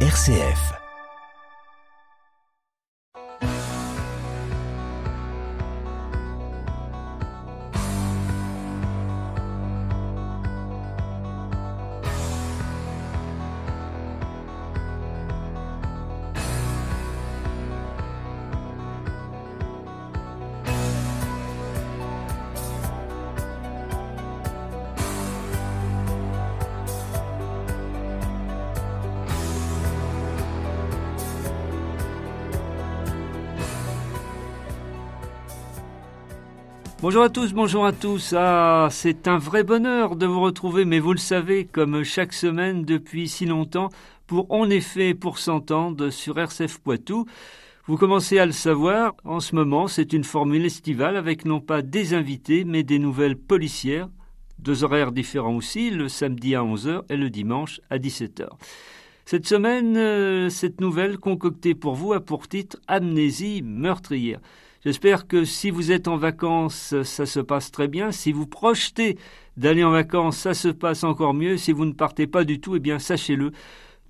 RCF. Bonjour à tous, bonjour à tous. Ah, c'est un vrai bonheur de vous retrouver, mais vous le savez, comme chaque semaine depuis si longtemps, pour En effet pour s'entendre sur RCF Poitou. Vous commencez à le savoir, en ce moment, c'est une formule estivale avec non pas des invités, mais des nouvelles policières. Deux horaires différents aussi, le samedi à 11h et le dimanche à 17h. Cette semaine, euh, cette nouvelle concoctée pour vous a pour titre Amnésie meurtrière. J'espère que si vous êtes en vacances, ça se passe très bien. Si vous projetez d'aller en vacances, ça se passe encore mieux. Si vous ne partez pas du tout, eh bien sachez-le,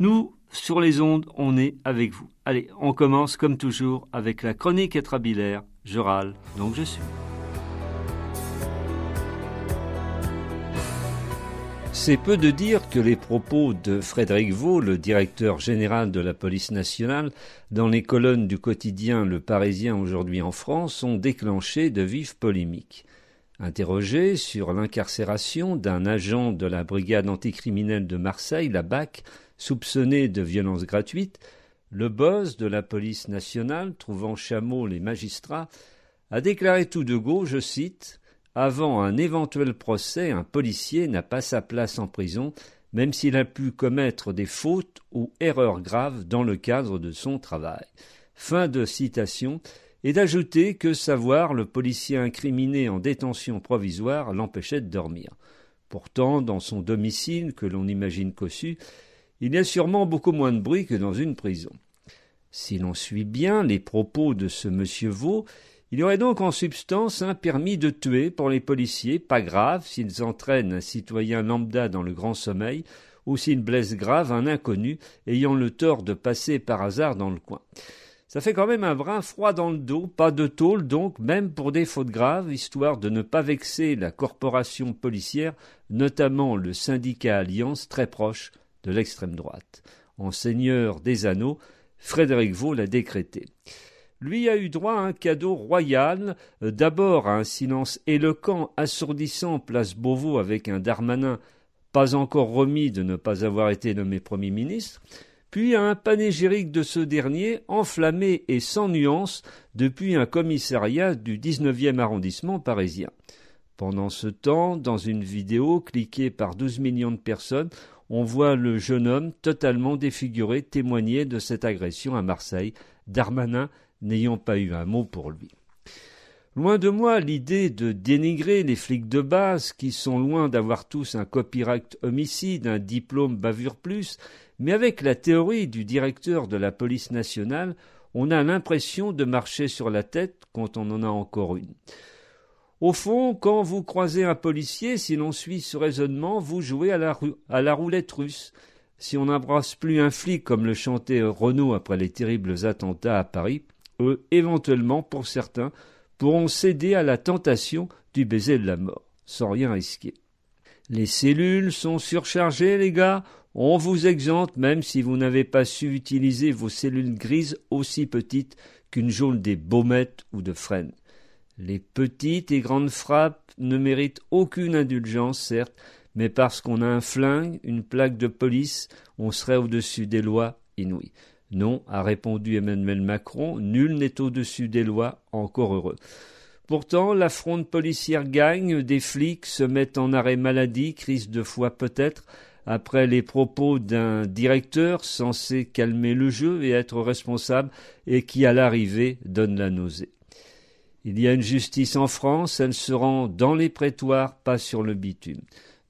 nous, sur les ondes, on est avec vous. Allez, on commence comme toujours avec la chronique étrabilaire. Je râle, donc je suis. C'est peu de dire que les propos de Frédéric Vaux, le directeur général de la police nationale, dans les colonnes du quotidien Le Parisien aujourd'hui en France, ont déclenché de vives polémiques. Interrogé sur l'incarcération d'un agent de la brigade anticriminelle de Marseille, la BAC, soupçonné de violences gratuites, le boss de la police nationale, trouvant chameau les magistrats, a déclaré tout de go, je cite, avant un éventuel procès, un policier n'a pas sa place en prison, même s'il a pu commettre des fautes ou erreurs graves dans le cadre de son travail. Fin de citation, et d'ajouter que savoir le policier incriminé en détention provisoire l'empêchait de dormir. Pourtant, dans son domicile, que l'on imagine cossu, il y a sûrement beaucoup moins de bruit que dans une prison. Si l'on suit bien les propos de ce monsieur Vaux, il y aurait donc en substance un permis de tuer pour les policiers, pas grave s'ils entraînent un citoyen lambda dans le grand sommeil, ou s'ils blessent grave un inconnu ayant le tort de passer par hasard dans le coin. Ça fait quand même un brin froid dans le dos, pas de tôle donc, même pour des fautes graves, histoire de ne pas vexer la corporation policière, notamment le syndicat Alliance très proche de l'extrême droite. En seigneur des anneaux, Frédéric Vaux l'a décrété lui a eu droit à un cadeau royal, euh, d'abord à un silence éloquent, assourdissant place Beauvau avec un Darmanin pas encore remis de ne pas avoir été nommé Premier ministre, puis à un panégyrique de ce dernier, enflammé et sans nuance depuis un commissariat du 19e arrondissement parisien. Pendant ce temps, dans une vidéo cliquée par 12 millions de personnes, on voit le jeune homme totalement défiguré témoigner de cette agression à Marseille. Darmanin n'ayant pas eu un mot pour lui. Loin de moi l'idée de dénigrer les flics de base qui sont loin d'avoir tous un copyright homicide, un diplôme bavure plus, mais avec la théorie du directeur de la police nationale, on a l'impression de marcher sur la tête quand on en a encore une. Au fond, quand vous croisez un policier, si l'on suit ce raisonnement, vous jouez à la, roulette russe. Si on n'embrasse plus un flic comme le chantait Renaud après les terribles attentats à Paris, eux, éventuellement, pour certains, pourront céder à la tentation du baiser de la mort, sans rien risquer. Les cellules sont surchargées, les gars. On vous exempte même si vous n'avez pas su utiliser vos cellules grises aussi petites qu'une jaune des baumettes ou de frênes. Les petites et grandes frappes ne méritent aucune indulgence, certes, mais parce qu'on a un flingue, une plaque de police, on serait au-dessus des lois inouïes. Non, a répondu Emmanuel Macron, nul n'est au-dessus des lois, encore heureux. Pourtant, la fronde policière gagne, des flics se mettent en arrêt maladie, crise de foi peut-être, après les propos d'un directeur censé calmer le jeu et être responsable, et qui à l'arrivée donne la nausée. Il y a une justice en France, elle se rend dans les prétoires, pas sur le bitume.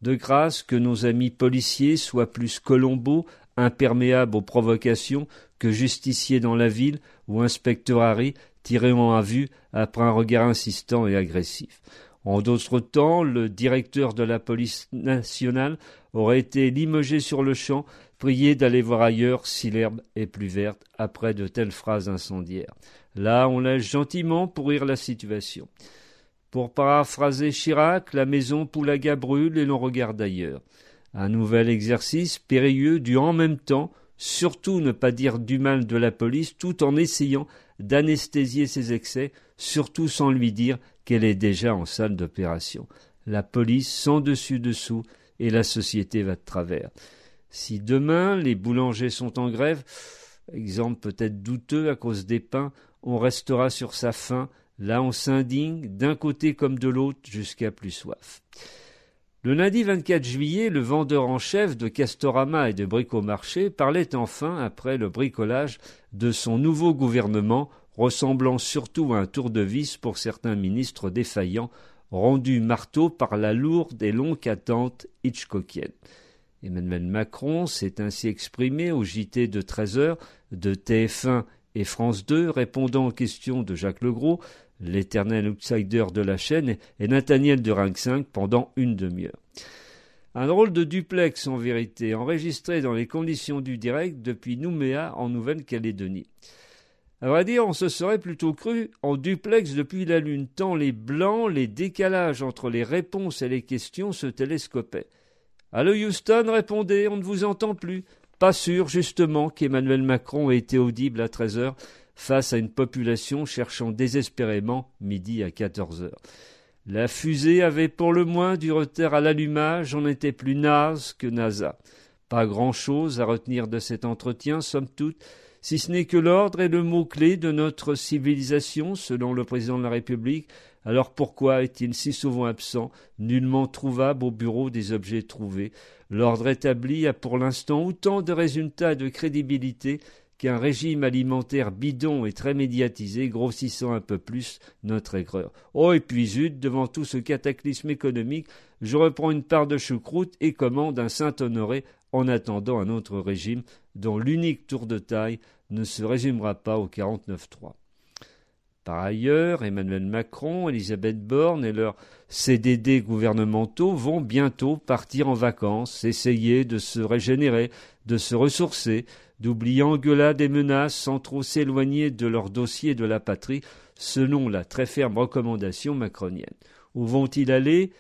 De grâce que nos amis policiers soient plus Colombo, imperméables aux provocations, que justicier dans la ville ou inspecteur Harry tirant à vue après un regard insistant et agressif. En d'autres temps, le directeur de la police nationale aurait été limogé sur le champ Priez d'aller voir ailleurs si l'herbe est plus verte après de telles phrases incendiaires. Là, on laisse gentiment pourrir la situation. Pour paraphraser Chirac, la maison Poulaga brûle et l'on regarde ailleurs. Un nouvel exercice périlleux du en même temps, surtout ne pas dire du mal de la police tout en essayant d'anesthésier ses excès, surtout sans lui dire qu'elle est déjà en salle d'opération. La police sans dessus dessous et la société va de travers. Si demain les boulangers sont en grève, exemple peut-être douteux à cause des pains, on restera sur sa faim, là on s'indigne, d'un côté comme de l'autre, jusqu'à plus soif. Le lundi 24 juillet, le vendeur en chef de Castorama et de Bricomarché parlait enfin, après le bricolage, de son nouveau gouvernement, ressemblant surtout à un tour de vis pour certains ministres défaillants, rendu marteau par la lourde et longue attente hitchcockienne. Emmanuel Macron s'est ainsi exprimé au JT de 13 heures de TF1 et France 2, répondant aux questions de Jacques Legros, l'éternel outsider de la chaîne, et Nathaniel de Ring 5 pendant une demi-heure. Un drôle de duplex en vérité, enregistré dans les conditions du direct depuis Nouméa en Nouvelle-Calédonie. À vrai dire, on se serait plutôt cru en duplex depuis la Lune, tant les blancs, les décalages entre les réponses et les questions se télescopaient. Allô Houston, répondez, on ne vous entend plus. Pas sûr, justement, qu'Emmanuel Macron ait été audible à 13 heures face à une population cherchant désespérément midi à 14 heures. La fusée avait pour le moins du retard à l'allumage, on était plus naze que NASA. Pas grand-chose à retenir de cet entretien, somme toute, si ce n'est que l'ordre est le mot-clé de notre civilisation, selon le président de la République, alors pourquoi est-il si souvent absent, nullement trouvable au bureau des objets trouvés? L'ordre établi a pour l'instant autant de résultats et de crédibilité qu'un régime alimentaire bidon et très médiatisé, grossissant un peu plus notre aigreur. Oh, et puis zut, devant tout ce cataclysme économique, je reprends une part de choucroute et commande un Saint-Honoré en attendant un autre régime dont l'unique tour de taille ne se résumera pas au 49-3. Par ailleurs, Emmanuel Macron, Elisabeth Borne et leurs CDD gouvernementaux vont bientôt partir en vacances, essayer de se régénérer, de se ressourcer, d'oublier engueulades et menaces sans trop s'éloigner de leur dossier de la patrie, selon la très ferme recommandation macronienne. Où vont-ils aller?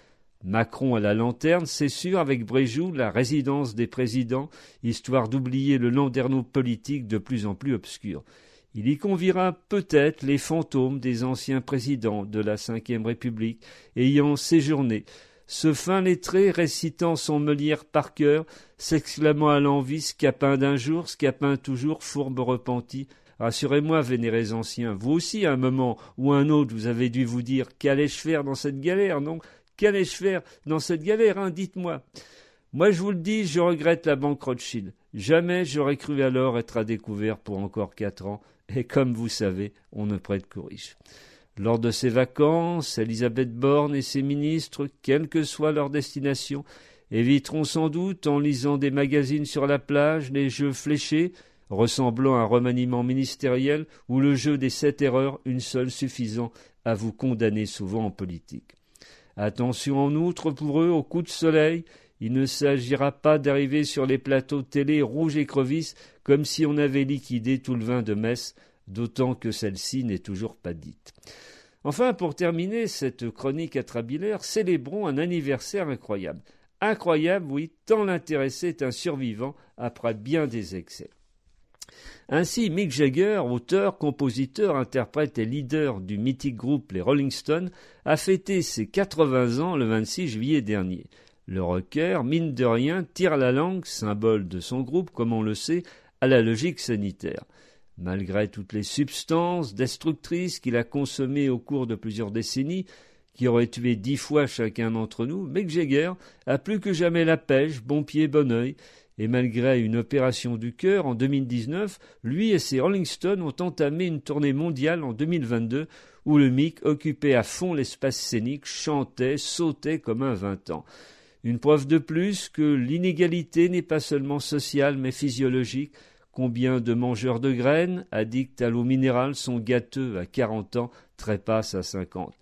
Macron à la lanterne, c'est sûr, avec Bréjou, la résidence des présidents, histoire d'oublier le landerneau politique de plus en plus obscur. Il y conviera peut-être les fantômes des anciens présidents de la Ve République ayant séjourné, ce fin lettré récitant son Molière par cœur, s'exclamant à l'envie Scapin d'un jour, Scapin toujours, fourbe repenti. Rassurez-moi, vénérés anciens, vous aussi, à un moment ou un autre, vous avez dû vous dire Qu'allais-je faire dans cette galère, non? Qu'allais-je faire dans cette galère, hein Dites-moi. Moi, je vous le dis, je regrette la banque Rothschild. Jamais j'aurais cru alors être à découvert pour encore quatre ans et comme vous savez, on ne prête qu'aux riches. Lors de ces vacances, Elisabeth Borne et ses ministres, quelle que soit leur destination, éviteront sans doute, en lisant des magazines sur la plage, les jeux fléchés, ressemblant à un remaniement ministériel, ou le jeu des sept erreurs, une seule suffisant à vous condamner souvent en politique. Attention en outre pour eux au coup de soleil il ne s'agira pas d'arriver sur les plateaux télé rouges et crevisses comme si on avait liquidé tout le vin de Metz, d'autant que celle-ci n'est toujours pas dite. Enfin, pour terminer cette chronique atrabilaire, célébrons un anniversaire incroyable. Incroyable, oui, tant l'intéressé est un survivant après bien des excès. Ainsi, Mick Jagger, auteur, compositeur, interprète et leader du mythique groupe les Rolling Stones, a fêté ses 80 ans le 26 juillet dernier. Le rocker, mine de rien, tire la langue, symbole de son groupe, comme on le sait, à la logique sanitaire. Malgré toutes les substances destructrices qu'il a consommées au cours de plusieurs décennies, qui auraient tué dix fois chacun d'entre nous, Mick Jagger a plus que jamais la pêche, bon pied, bon oeil, et malgré une opération du cœur en 2019, lui et ses Rolling Stones ont entamé une tournée mondiale en 2022 où le Mick occupait à fond l'espace scénique, chantait, sautait comme un vingt ans. Une preuve de plus que l'inégalité n'est pas seulement sociale mais physiologique. Combien de mangeurs de graines, addicts à l'eau minérale, sont gâteux à 40 ans, trépassent à 50.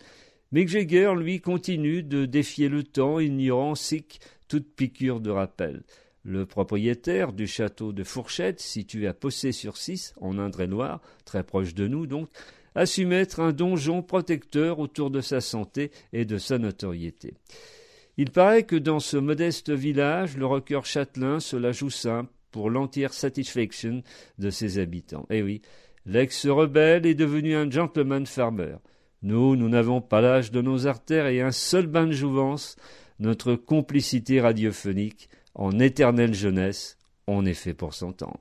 Mick Jagger, lui, continue de défier le temps, ignorant sic toute piqûre de rappel. Le propriétaire du château de Fourchette, situé à Possé-sur-Cisse, en Indre-et-Loire, très proche de nous donc, a su mettre un donjon protecteur autour de sa santé et de sa notoriété. Il paraît que dans ce modeste village, le rocker châtelain se la joue simple pour l'entière satisfaction de ses habitants. Eh oui, l'ex-rebelle est devenu un gentleman farmer. Nous, nous n'avons pas l'âge de nos artères et un seul bain de jouvence, notre complicité radiophonique, en éternelle jeunesse, on est fait pour s'entendre.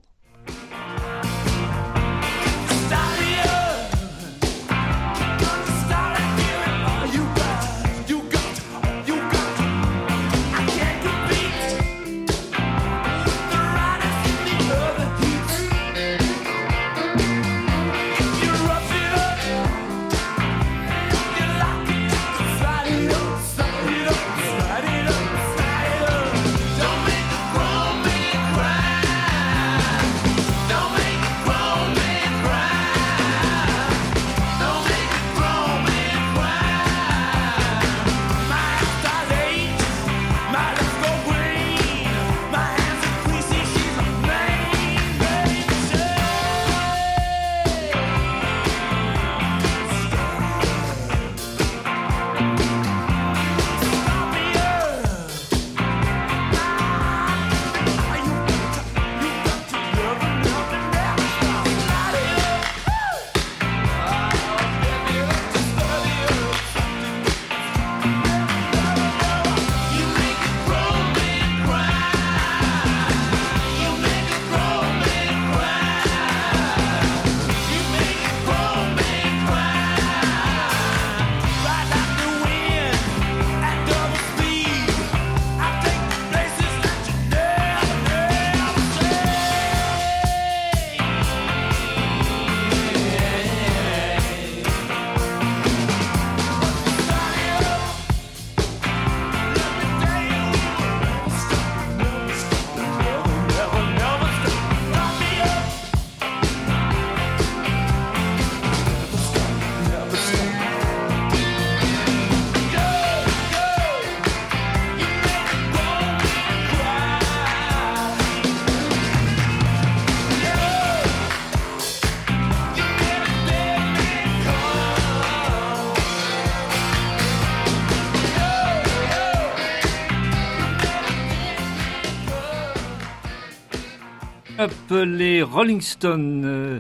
Les Rolling Stones. Euh,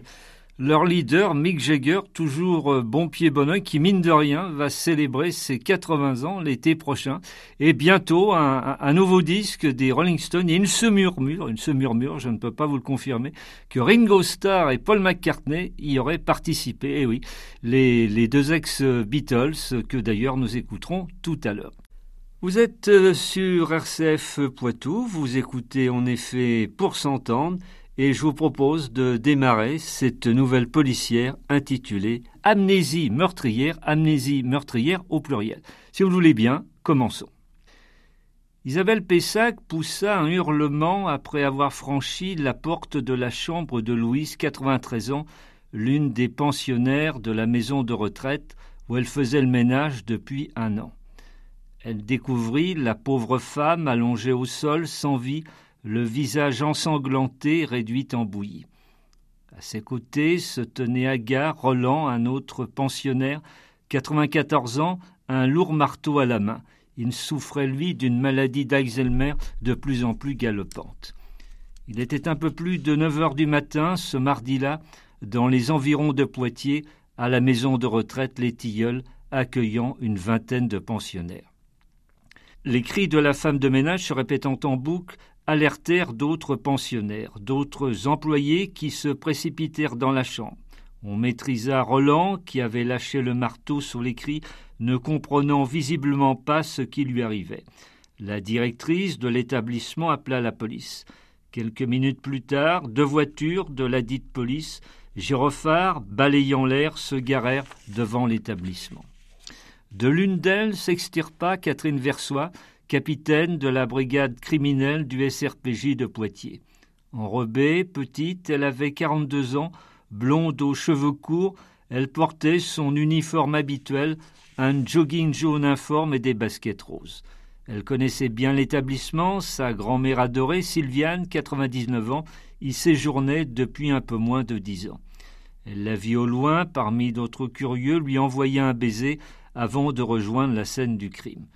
leur leader, Mick Jagger, toujours euh, bon pied bon oeil, qui mine de rien va célébrer ses 80 ans l'été prochain. Et bientôt, un, nouveau disque des Rolling Stones. Et il se murmure, il se murmure, je ne peux pas vous le confirmer, que Ringo Starr et Paul McCartney y auraient participé. Et oui, les, les deux ex-Beatles, que d'ailleurs nous écouterons tout à l'heure. Vous êtes euh, sur RCF Poitou, vous écoutez en effet pour s'entendre et je vous propose de démarrer cette nouvelle policière intitulée Amnésie meurtrière, amnésie meurtrière au pluriel. Si vous le voulez bien, commençons. Isabelle Pessac poussa un hurlement après avoir franchi la porte de la chambre de Louise, 93 ans, l'une des pensionnaires de la maison de retraite où elle faisait le ménage depuis un an. Elle découvrit la pauvre femme allongée au sol, sans vie, le visage ensanglanté réduit en bouillie. À ses côtés se tenait Agar Roland, un autre pensionnaire, 94 ans, un lourd marteau à la main. Il souffrait, lui, d'une maladie d'Alzheimer de plus en plus galopante. Il était un peu plus de neuf heures du matin, ce mardi-là, dans les environs de Poitiers, à la maison de retraite Les Tilleuls, accueillant une vingtaine de pensionnaires. Les cris de la femme de ménage se répétant en boucle alertèrent d'autres pensionnaires, d'autres employés qui se précipitèrent dans la chambre. On maîtrisa Roland, qui avait lâché le marteau sur les cris, ne comprenant visiblement pas ce qui lui arrivait. La directrice de l'établissement appela la police. Quelques minutes plus tard, deux voitures de la dite police, gyrophares balayant l'air, se garèrent devant l'établissement. De l'une d'elles s'extirpa Catherine Versois, capitaine de la brigade criminelle du SRPJ de Poitiers. Enrobée, petite, elle avait quarante-deux ans, blonde aux cheveux courts, elle portait son uniforme habituel, un jogging jaune informe et des baskets roses. Elle connaissait bien l'établissement, sa grand-mère adorée, Sylviane, 99 ans, y séjournait depuis un peu moins de dix ans. Elle la vit au loin, parmi d'autres curieux, lui envoya un baiser avant de rejoindre la scène du crime.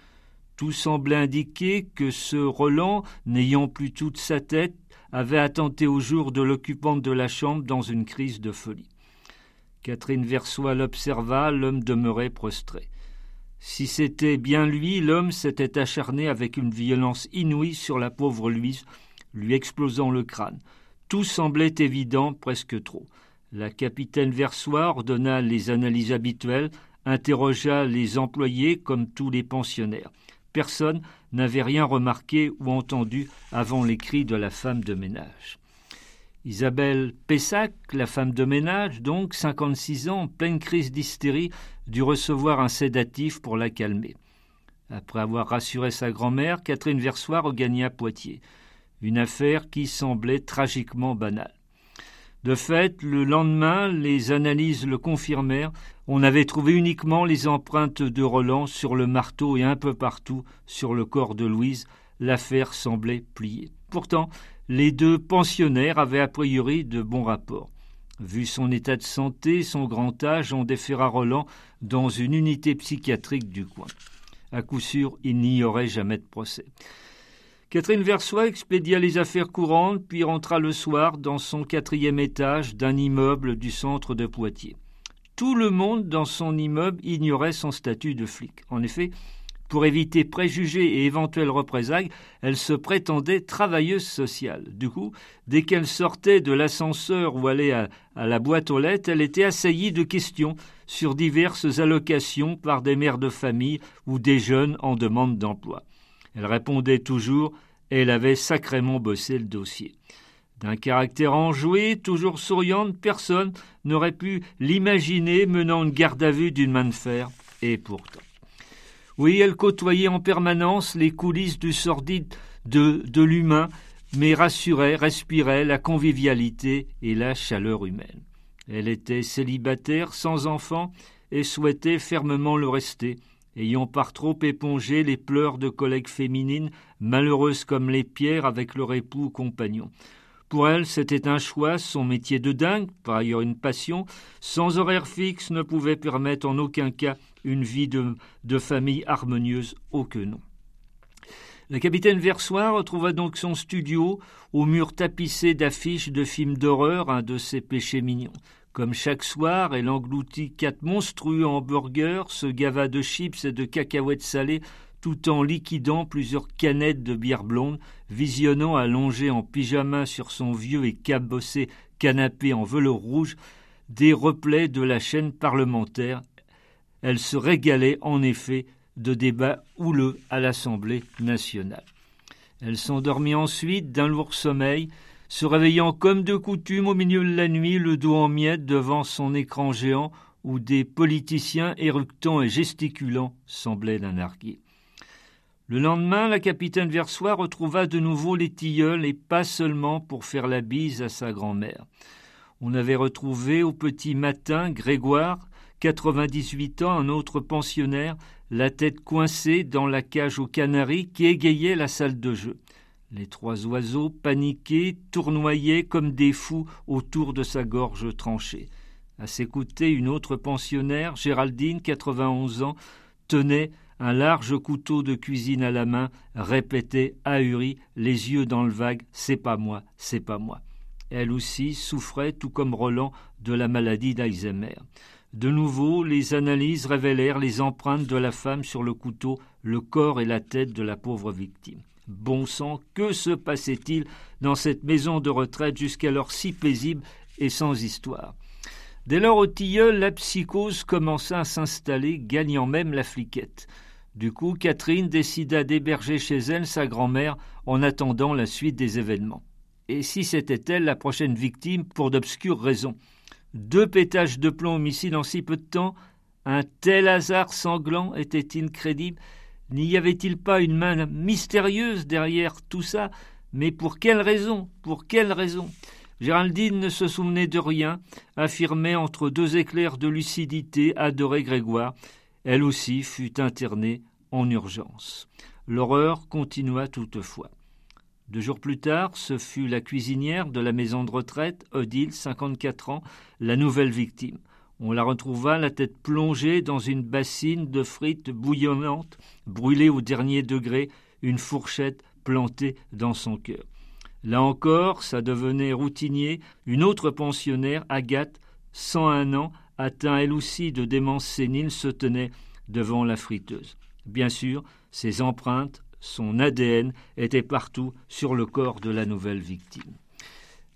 Tout semblait indiquer que ce Roland, n'ayant plus toute sa tête, avait attenté au jour de l'occupante de la chambre dans une crise de folie. Catherine Versois l'observa, l'homme demeurait prostré. Si c'était bien lui, l'homme s'était acharné avec une violence inouïe sur la pauvre Louise, lui explosant le crâne. Tout semblait évident, presque trop. La capitaine Versois ordonna les analyses habituelles, interrogea les employés comme tous les pensionnaires. Personne n'avait rien remarqué ou entendu avant les cris de la femme de ménage. Isabelle Pessac, la femme de ménage, donc 56 ans, en pleine crise d'hystérie, dut recevoir un sédatif pour la calmer. Après avoir rassuré sa grand-mère, Catherine Versoix regagna Poitiers, une affaire qui semblait tragiquement banale. De fait, le lendemain, les analyses le confirmèrent, on avait trouvé uniquement les empreintes de Roland sur le marteau et un peu partout sur le corps de Louise, l'affaire semblait pliée. Pourtant, les deux pensionnaires avaient a priori de bons rapports. Vu son état de santé, son grand âge, on déféra Roland dans une unité psychiatrique du coin. À coup sûr, il n'y aurait jamais de procès. Catherine Versoix expédia les affaires courantes, puis rentra le soir dans son quatrième étage d'un immeuble du centre de Poitiers. Tout le monde dans son immeuble ignorait son statut de flic. En effet, pour éviter préjugés et éventuelles représailles, elle se prétendait travailleuse sociale. Du coup, dès qu'elle sortait de l'ascenseur ou allait à, la boîte aux lettres, elle était assaillie de questions sur diverses allocations par des mères de famille ou des jeunes en demande d'emploi. Elle répondait toujours elle avait sacrément bossé le dossier. D'un caractère enjoué, toujours souriante, personne n'aurait pu l'imaginer menant une garde à vue d'une main de fer, et pourtant. Oui, elle côtoyait en permanence les coulisses du sordide de, l'humain, mais rassurait, respirait la convivialité et la chaleur humaine. Elle était célibataire, sans enfant, et souhaitait fermement le rester, ayant par trop épongé les pleurs de collègues féminines, malheureuses comme les pierres avec leur époux ou compagnon. Pour elle, c'était un choix, son métier de dingue, par ailleurs une passion, sans horaire fixe, ne pouvait permettre en aucun cas une vie de, famille harmonieuse, oh que non. La capitaine Versoix retrouva donc son studio au mur tapissé d'affiches de films d'horreur, un de ses péchés mignons. Comme chaque soir, elle engloutit quatre monstrueux hamburgers, se gava de chips et de cacahuètes salées, tout en liquidant plusieurs canettes de bière blonde, visionnant allongé en pyjama sur son vieux et cabossé canapé en velours rouge, des replays de la chaîne parlementaire. Elle se régalait en effet de débats houleux à l'Assemblée nationale. Elle s'endormit ensuite d'un lourd sommeil, se réveillant comme de coutume au milieu de la nuit, le dos en miettes devant son écran géant où des politiciens éructants et gesticulant semblaient la narguer. Le lendemain, la capitaine Versoix retrouva de nouveau les tilleuls et pas seulement pour faire la bise à sa grand-mère. On avait retrouvé au petit matin Grégoire, 98 ans, un autre pensionnaire, la tête coincée dans la cage aux canaris qui égayait la salle de jeu. Les trois oiseaux, paniqués, tournoyaient comme des fous autour de sa gorge tranchée. À ses côtés, une autre pensionnaire, Géraldine, 91 ans, tenait un large couteau de cuisine à la main, répétait ahuri, les yeux dans le vague C'est pas moi, c'est pas moi. Elle aussi souffrait, tout comme Roland, de la maladie d'Alzheimer. De nouveau, les analyses révélèrent les empreintes de la femme sur le couteau, le corps et la tête de la pauvre victime. Bon sang, que se passait-il dans cette maison de retraite jusqu'alors si paisible et sans histoire? Dès lors au tilleul, la psychose commença à s'installer, gagnant même la fliquette. Du coup, Catherine décida d'héberger chez elle sa grand-mère en attendant la suite des événements. Et si c'était elle la prochaine victime pour d'obscures raisons? Deux pétages de plomb homicide en si peu de temps Un tel hasard sanglant était-il crédible N'y avait-il pas une main mystérieuse derrière tout ça? Mais pour quelle raison? Pour quelle raison? Géraldine ne se souvenait de rien, affirmait entre deux éclairs de lucidité adorer Grégoire. Elle aussi fut internée en urgence. l'horreur continua toutefois. Deux jours plus tard, ce fut la cuisinière de la maison de retraite, Odile, 54 ans, la nouvelle victime. On la retrouva la tête plongée dans une bassine de frites bouillonnantes, brûlée au dernier degré, une fourchette plantée dans son cœur. Là encore, ça devenait routinier. Une autre pensionnaire, Agathe, 101 ans, atteint elle aussi de démence sénile, se tenait devant la friteuse. Bien sûr, ses empreintes, son ADN étaient partout sur le corps de la nouvelle victime.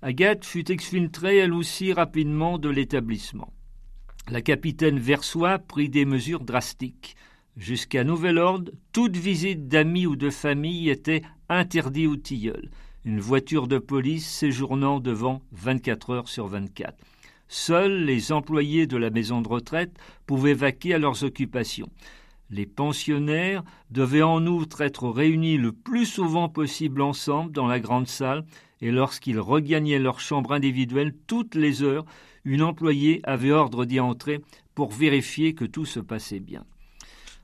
Agathe fut exfiltrée elle aussi rapidement de l'établissement. La capitaine Versois prit des mesures drastiques. Jusqu'à nouvel ordre, toute visite d'amis ou de famille était interdite au tilleul, une voiture de police séjournant devant 24 heures sur 24. Seuls les employés de la maison de retraite pouvaient vaquer à leurs occupations. Les pensionnaires devaient en outre être réunis le plus souvent possible ensemble dans la grande salle, et lorsqu'ils regagnaient leur chambre individuelle toutes les heures, une employée avait ordre d'y entrer pour vérifier que tout se passait bien.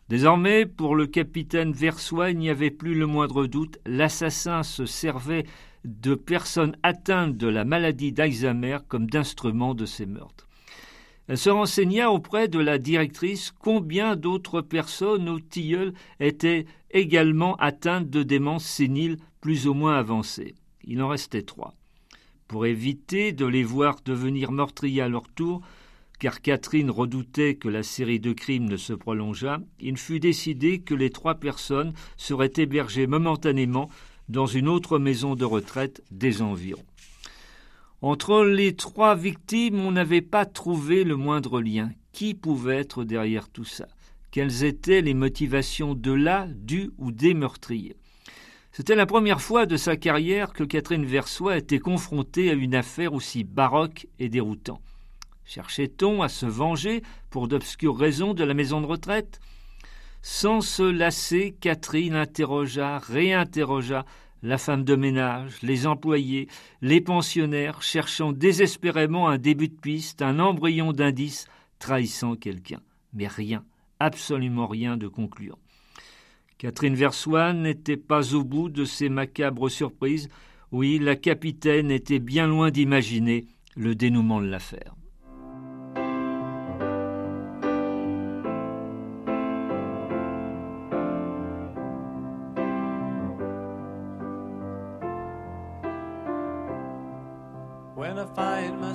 Désormais, pour le capitaine Versois, il n'y avait plus le moindre doute, l'assassin se servait de personnes atteintes de la maladie d'Alzheimer comme d'instruments de ses meurtres. Elle se renseigna auprès de la directrice combien d'autres personnes au tilleul étaient également atteintes de démence sénile plus ou moins avancée. Il en restait trois. Pour éviter de les voir devenir meurtriers à leur tour, car Catherine redoutait que la série de crimes ne se prolongeât, il fut décidé que les trois personnes seraient hébergées momentanément dans une autre maison de retraite des environs. Entre les trois victimes, on n'avait pas trouvé le moindre lien. Qui pouvait être derrière tout ça? Quelles étaient les motivations de là, du ou des meurtriers? C'était la première fois de sa carrière que Catherine Versois était confrontée à une affaire aussi baroque et déroutante. Cherchait-on à se venger pour d'obscures raisons de la maison de retraite? Sans se lasser, Catherine interrogea, réinterrogea la femme de ménage, les employés, les pensionnaires, cherchant désespérément un début de piste, un embryon d'indice trahissant quelqu'un. Mais rien, absolument rien de concluant. Catherine Versoix n'était pas au bout de ces macabres surprises. Oui, la capitaine était bien loin d'imaginer le dénouement de l'affaire.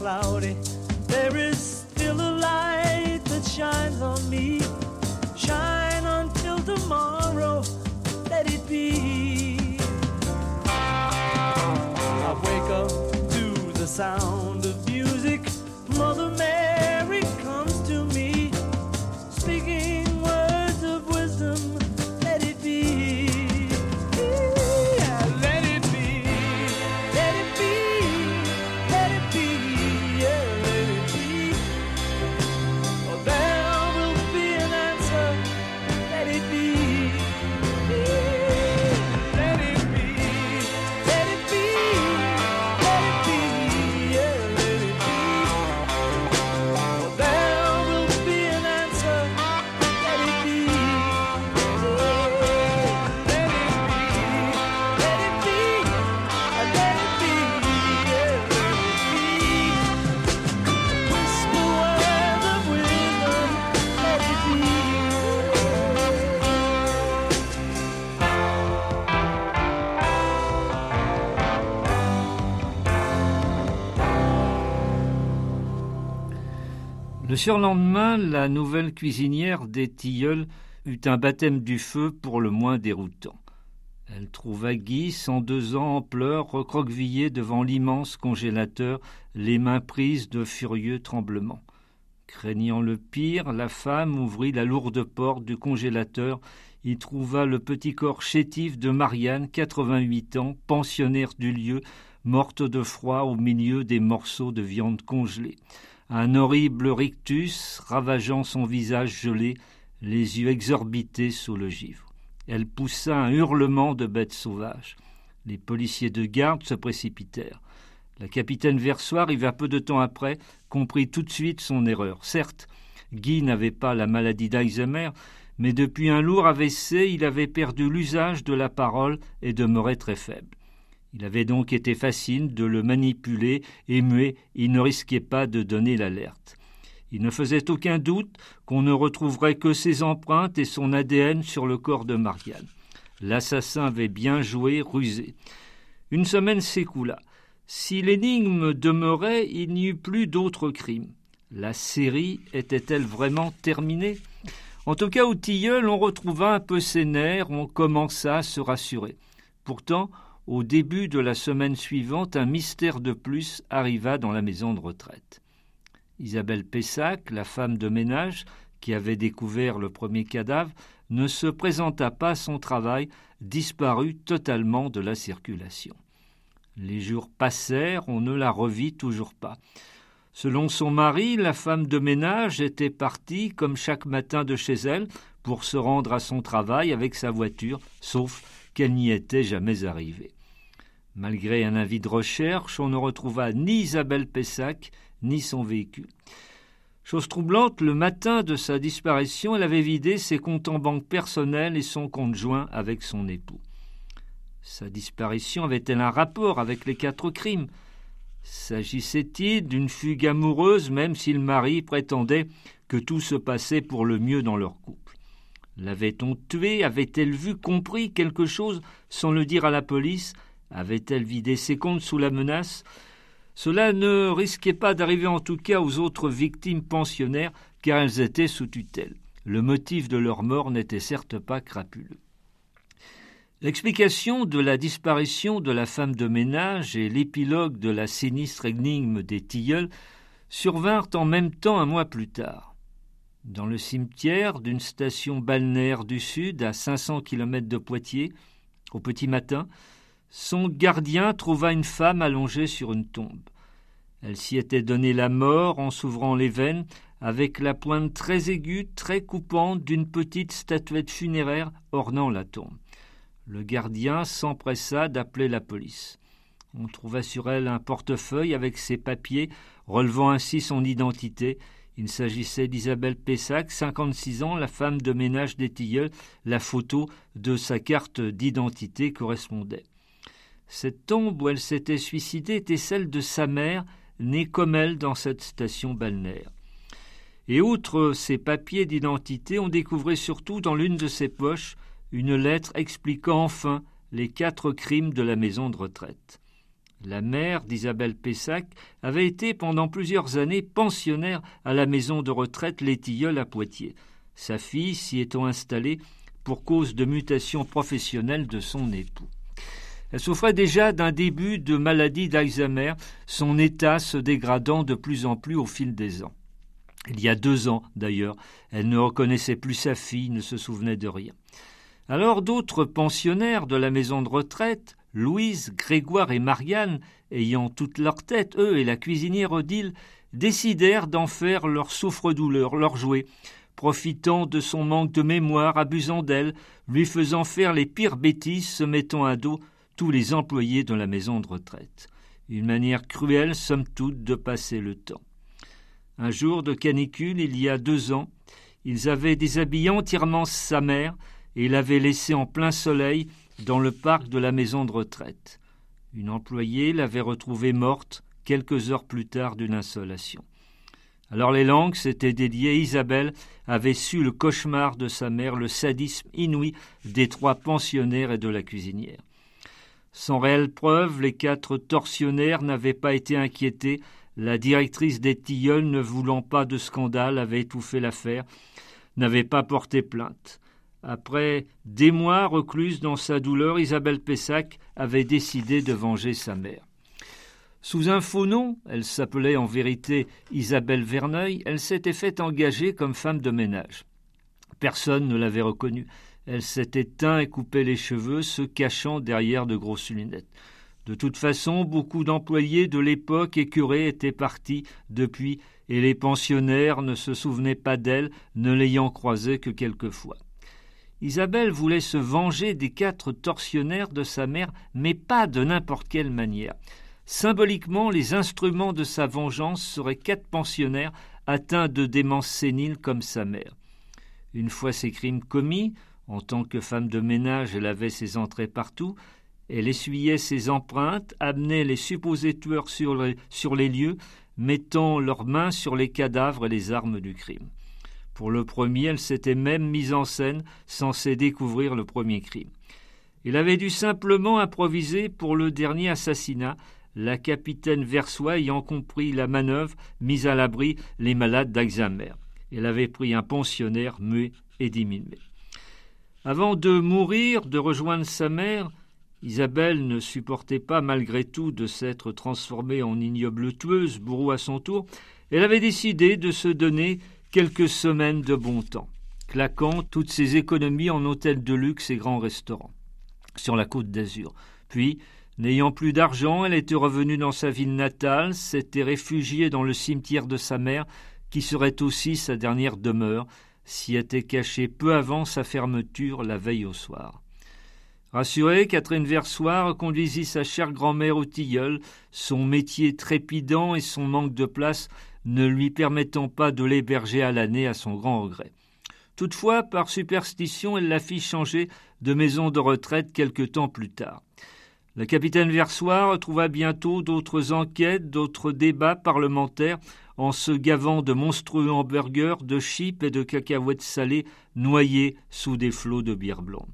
Cloudy, surlendemain, la nouvelle cuisinière des Tilleuls eut un baptême du feu pour le moins déroutant. Elle trouva Guy, cent deux ans en pleurs, recroquevillé devant l'immense congélateur, les mains prises de furieux tremblements. Craignant le pire, la femme ouvrit la lourde porte du congélateur, y trouva le petit corps chétif de Marianne, quatre-vingt-huit ans, pensionnaire du lieu, morte de froid au milieu des morceaux de viande congelée un horrible rictus ravageant son visage gelé, les yeux exorbités sous le givre. Elle poussa un hurlement de bête sauvage. Les policiers de garde se précipitèrent. La capitaine Versoix arriva peu de temps après, comprit tout de suite son erreur. Certes, Guy n'avait pas la maladie d'Alzheimer, mais depuis un lourd AVC, il avait perdu l'usage de la parole et demeurait très faible. Il avait donc été facile de le manipuler, muet, il ne risquait pas de donner l'alerte. Il ne faisait aucun doute qu'on ne retrouverait que ses empreintes et son ADN sur le corps de Marianne. L'assassin avait bien joué, rusé. Une semaine s'écoula. Si l'énigme demeurait, il n'y eut plus d'autres crimes. La série était-elle vraiment terminée? En tout cas, au tilleul, on retrouva un peu ses nerfs, on commença à se rassurer. Pourtant, au début de la semaine suivante, un mystère de plus arriva dans la maison de retraite. Isabelle Pessac, la femme de ménage qui avait découvert le premier cadavre, ne se présenta pas à son travail, disparut totalement de la circulation. Les jours passèrent, on ne la revit toujours pas. Selon son mari, la femme de ménage était partie, comme chaque matin de chez elle, pour se rendre à son travail avec sa voiture, sauf qu'elle n'y était jamais arrivée. Malgré un avis de recherche, on ne retrouva ni Isabelle Pessac, ni son véhicule. Chose troublante, le matin de sa disparition, elle avait vidé ses comptes en banque personnels et son compte joint avec son époux. Sa disparition avait-elle un rapport avec les quatre crimes? S'agissait-il d'une fugue amoureuse, même si le mari prétendait que tout se passait pour le mieux dans leur couple? L'avait-on tuée? Avait-elle vu, compris quelque chose sans le dire à la police? Avait-elle vidé ses comptes sous la menace? Cela ne risquait pas d'arriver en tout cas aux autres victimes pensionnaires, car elles étaient sous tutelle. Le motif de leur mort n'était certes pas crapuleux. L'explication de la disparition de la femme de ménage et l'épilogue de la sinistre énigme des tilleuls survinrent en même temps un mois plus tard. Dans le cimetière d'une station balnéaire du Sud, à 500 kilomètres de Poitiers, au petit matin, son gardien trouva une femme allongée sur une tombe. Elle s'y était donné la mort en s'ouvrant les veines avec la pointe très aiguë, très coupante d'une petite statuette funéraire ornant la tombe. Le gardien s'empressa d'appeler la police. On trouva sur elle un portefeuille avec ses papiers, relevant ainsi son identité. Il s'agissait d'Isabelle Pessac, 56 ans, la femme de ménage des Tilleuls. La photo de sa carte d'identité correspondait. Cette tombe où elle s'était suicidée était celle de sa mère, née comme elle dans cette station balnéaire. Et outre ces papiers d'identité, on découvrait surtout dans l'une de ses poches une lettre expliquant enfin les quatre crimes de la maison de retraite. La mère d'Isabelle Pessac avait été pendant plusieurs années pensionnaire à la maison de retraite Les Tilleuls à Poitiers, sa fille s'y étant installée pour cause de mutation professionnelle de son époux. Elle souffrait déjà d'un début de maladie d'Alzheimer, son état se dégradant de plus en plus au fil des ans. Il y a deux ans, d'ailleurs, elle ne reconnaissait plus sa fille, ne se souvenait de rien. Alors d'autres pensionnaires de la maison de retraite, Louise, Grégoire et Marianne, ayant toute leur tête, eux et la cuisinière Odile, décidèrent d'en faire leur souffre-douleur, leur jouet, profitant de son manque de mémoire, abusant d'elle, lui faisant faire les pires bêtises, se mettant à dos tous les employés de la maison de retraite. Une manière cruelle, somme toute, de passer le temps. Un jour de canicule, il y a deux ans, ils avaient déshabillé entièrement sa mère et l'avaient laissée en plein soleil dans le parc de la maison de retraite. Une employée l'avait retrouvée morte quelques heures plus tard d'une insolation. Alors les langues s'étaient dédiées, Isabelle avait su le cauchemar de sa mère, le sadisme inouï des trois pensionnaires et de la cuisinière. Sans réelle preuve, les quatre tortionnaires n'avaient pas été inquiétés. La directrice des Tilleuls, ne voulant pas de scandale, avait étouffé l'affaire, n'avait pas porté plainte. Après des mois recluse dans sa douleur, Isabelle Pessac avait décidé de venger sa mère. Sous un faux nom, elle s'appelait en vérité Isabelle Verneuil, elle s'était fait engager comme femme de ménage. Personne ne l'avait reconnue. Elle s'était teint et coupé les cheveux, se cachant derrière de grosses lunettes. De toute façon, beaucoup d'employés de l'époque écurés étaient partis depuis, et les pensionnaires ne se souvenaient pas d'elle, ne l'ayant croisée que quelquefois. Isabelle voulait se venger des quatre tortionnaires de sa mère, mais pas de n'importe quelle manière. Symboliquement, les instruments de sa vengeance seraient quatre pensionnaires atteints de démence sénile comme sa mère. Une fois ces crimes commis, en tant que femme de ménage, elle avait ses entrées partout. Elle essuyait ses empreintes, amenait les supposés tueurs sur les, lieux, mettant leurs mains sur les cadavres et les armes du crime. Pour le premier, elle s'était même mise en scène, censée découvrir le premier crime. Il avait dû simplement improviser pour le dernier assassinat, la capitaine Versois ayant compris la manœuvre, mise à l'abri les malades d'Alzheimer. Elle avait pris un pensionnaire muet et diminué. Avant de mourir, de rejoindre sa mère, Isabelle ne supportait pas malgré tout de s'être transformée en ignoble tueuse, bourreau à son tour. Elle avait décidé de se donner quelques semaines de bon temps, claquant toutes ses économies en hôtels de luxe et grands restaurants sur la côte d'Azur. Puis, n'ayant plus d'argent, elle était revenue dans sa ville natale, s'était réfugiée dans le cimetière de sa mère, qui serait aussi sa dernière demeure, s'y était cachée peu avant sa fermeture la veille au soir. Rassurée, Catherine Versoir conduisit sa chère grand-mère au tilleul, son métier trépidant et son manque de place ne lui permettant pas de l'héberger à l'année à son grand regret. Toutefois, par superstition, elle la fit changer de maison de retraite quelque temps plus tard. La capitaine Versoir trouva bientôt d'autres enquêtes, d'autres débats parlementaires en se gavant de monstrueux hamburgers, de chips et de cacahuètes salées noyées sous des flots de bière blonde.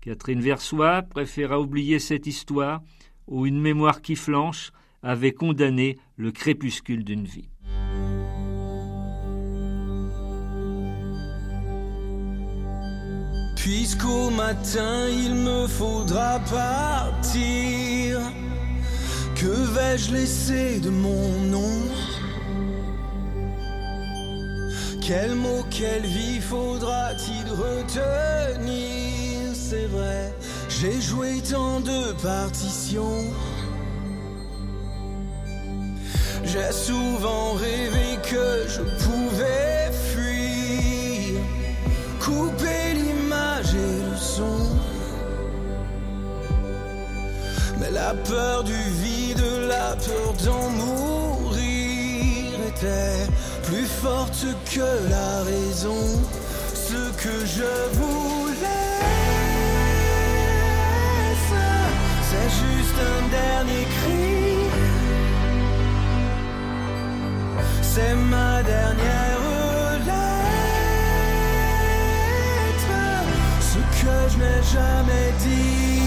Catherine Versoix préféra oublier cette histoire où une mémoire qui flanche avait condamné le crépuscule d'une vie. Puisqu'au matin il me faudra partir, que vais-je laisser de mon nom? Quel mot, quelle vie faudra-t-il retenir? C'est vrai, j'ai joué tant de partitions. J'ai souvent rêvé que je pouvais fuir, couper la peur du vide, la peur d'en mourir était plus forte que la raison. Ce que je voulais, c'est juste un dernier cri. C'est ma dernière lettre, ce que je n'ai jamais dit.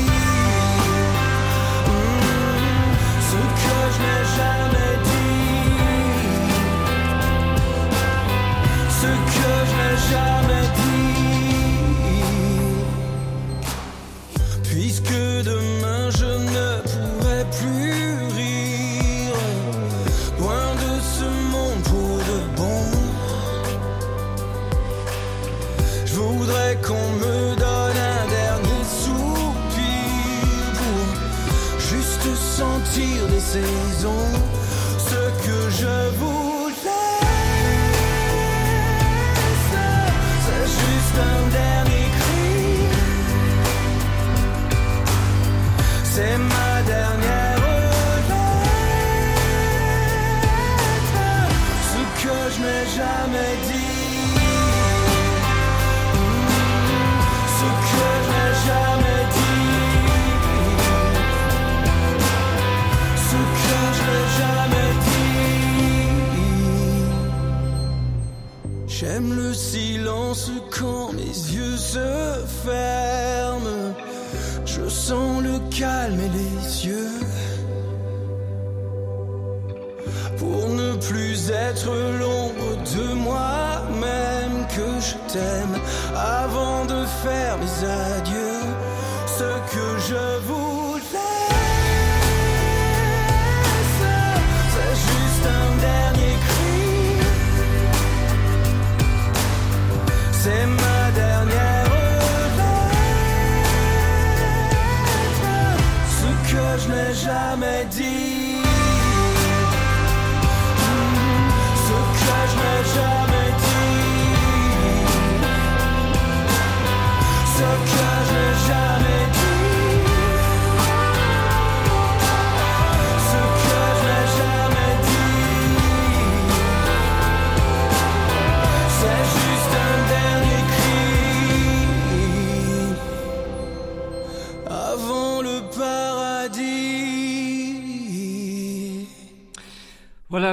Je t'aime avant de faire mes adieux.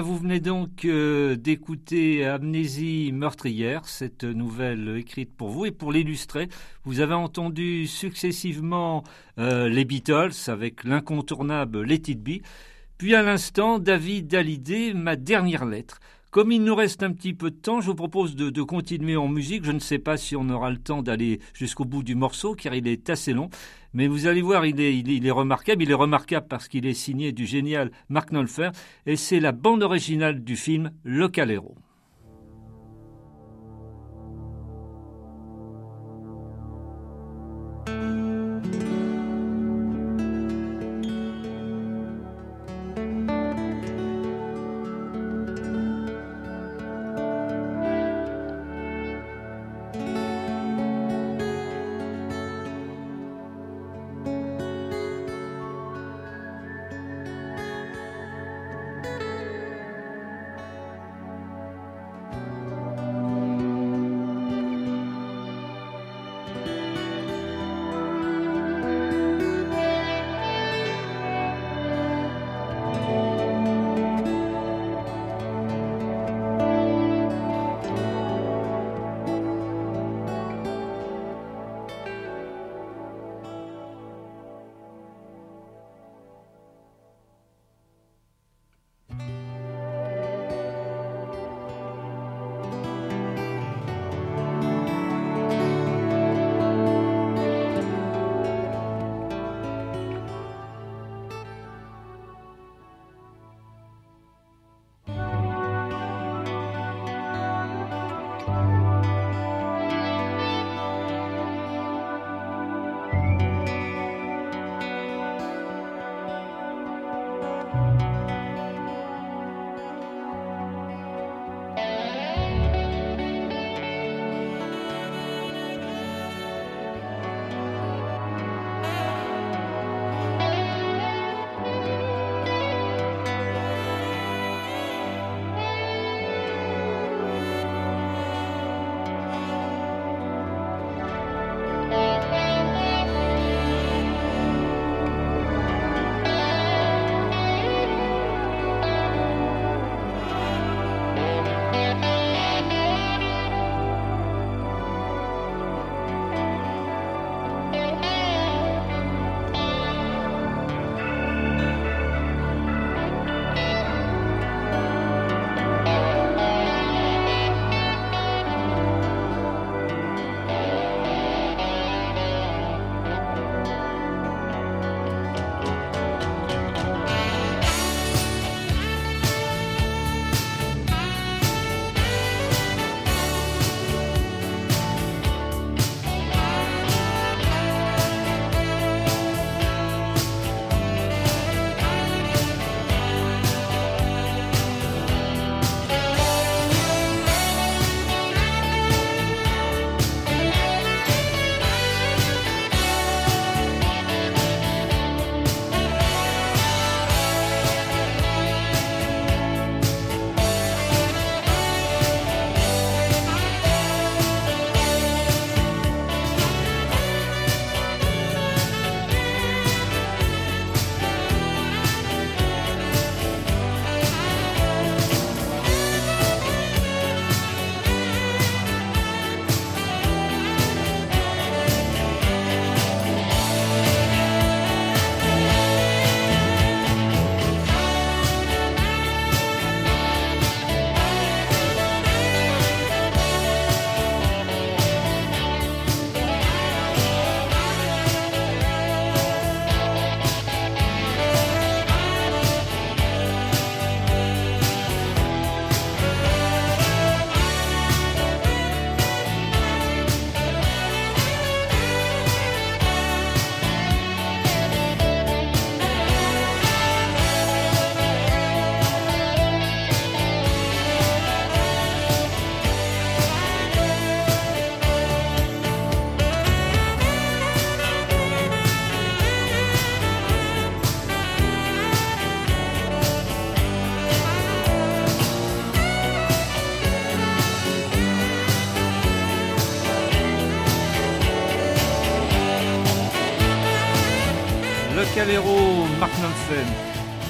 Vous venez donc euh, d'écouter Amnésie meurtrière, cette nouvelle écrite pour vous et pour l'illustrer. Vous avez entendu successivement euh, les Beatles avec l'incontournable Let It Be, puis à l'instant David Hallyday, ma dernière lettre. Comme il nous reste un petit peu de temps, je vous propose de continuer en musique. Je ne sais pas si on aura le temps d'aller jusqu'au bout du morceau, car il est assez long. Mais vous allez voir, il est, il est, remarquable. Il est remarquable parce qu'il est signé du génial Mark Knopfler. Et c'est la bande originale du film Le. Calero,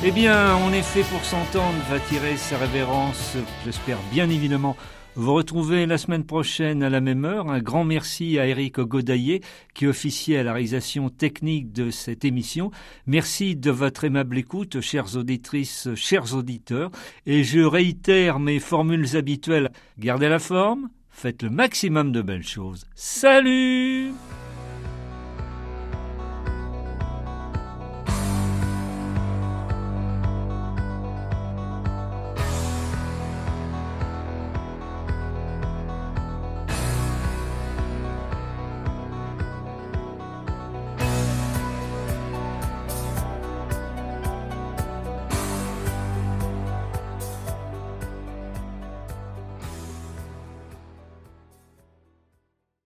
Eh bien, on est fait pour s'entendre, va tirer sa révérence, j'espère bien évidemment vous retrouvez la semaine prochaine à la même heure. Un grand merci à Eric Godaillé qui officiait à la réalisation technique de cette émission. Merci de votre aimable écoute, chères auditrices, chers auditeurs. Et je réitère mes formules habituelles. Gardez la forme, faites le maximum de belles choses. Salut